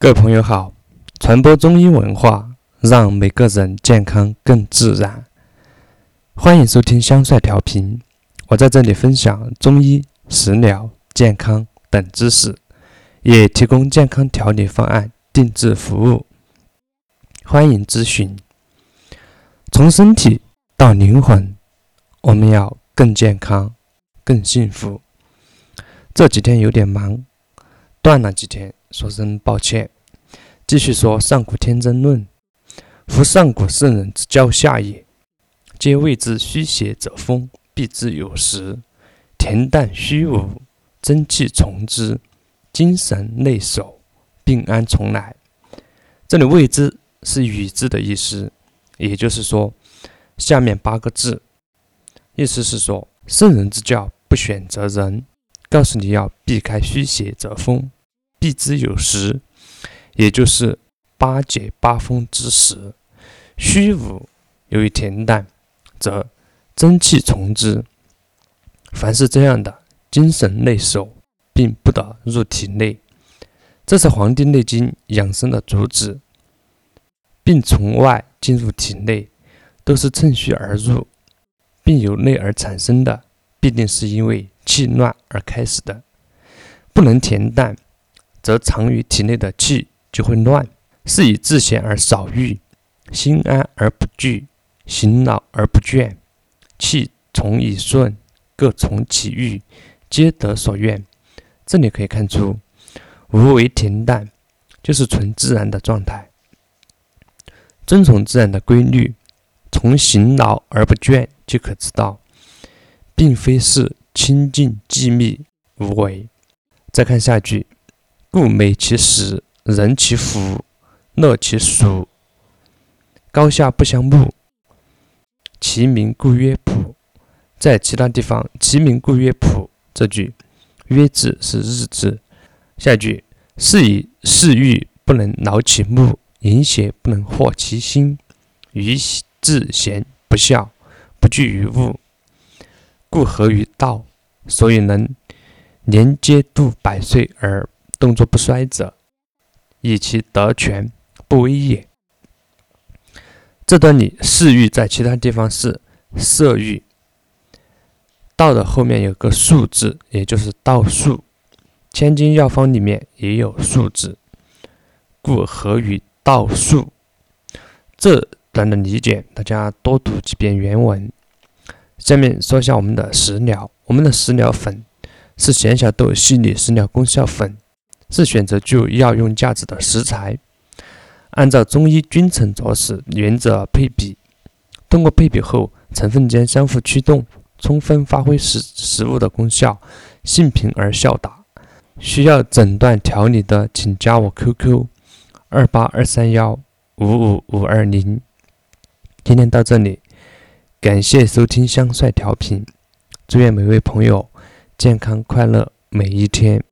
各位朋友好，传播中医文化，让每个人健康更自然。欢迎收听香帅调频，我在这里分享中医、食疗、健康等知识，也提供健康调理方案定制服务。欢迎咨询。从身体到灵魂，我们要更健康、更幸福。这几天有点忙，断了几天。说声抱歉。继续说《上古天真论》：夫上古圣人之教下也，皆谓之虚邪者风，必之有时。恬淡虚无，真气从之，精神内守，病安从来。这里“谓之”是与之的意思，也就是说，下面八个字，意思是说，圣人之教不选择人，告诉你要避开虚邪者风。必之有时，也就是八解八风之时。虚无由于恬淡，则真气从之。凡是这样的，精神内守，并不得入体内。这是《黄帝内经》养生的主旨。病从外进入体内，都是趁虚而入；病由内而产生的，必定是因为气乱而开始的。不能恬淡。则藏于体内的气就会乱，是以自闲而少欲，心安而不惧，行劳而不倦，气从以顺，各从其欲，皆得所愿。这里可以看出，无为恬淡，就是纯自然的状态。遵从自然的规律，从行劳而不倦，就可知道，并非是清净寂密无为。再看下句。故美其食，人其福，乐其俗，高下不相慕。其名故曰朴。在其他地方，其名故曰朴。这句“曰”字是日字。下一句是以嗜欲不能劳其目，淫邪不能惑其心，于自贤不孝，不惧于物，故合于道，所以能年皆度百岁而。动作不衰者，以其德全不威也。这段里嗜欲在其他地方是色欲，道的后面有个数字，也就是道数。千金药方里面也有数字，故合于道数。这段的理解，大家多读几遍原文。下面说一下我们的食疗，我们的食疗粉是咸小豆细腻食疗功效粉。是选择具有药用价值的食材，按照中医君臣佐使原则配比，通过配比后成分间相互驱动，充分发挥食食物的功效，性平而效达。需要诊断调理的，请加我 QQ：二八二三幺五五五二零。今天到这里，感谢收听香帅调频，祝愿每位朋友健康快乐每一天。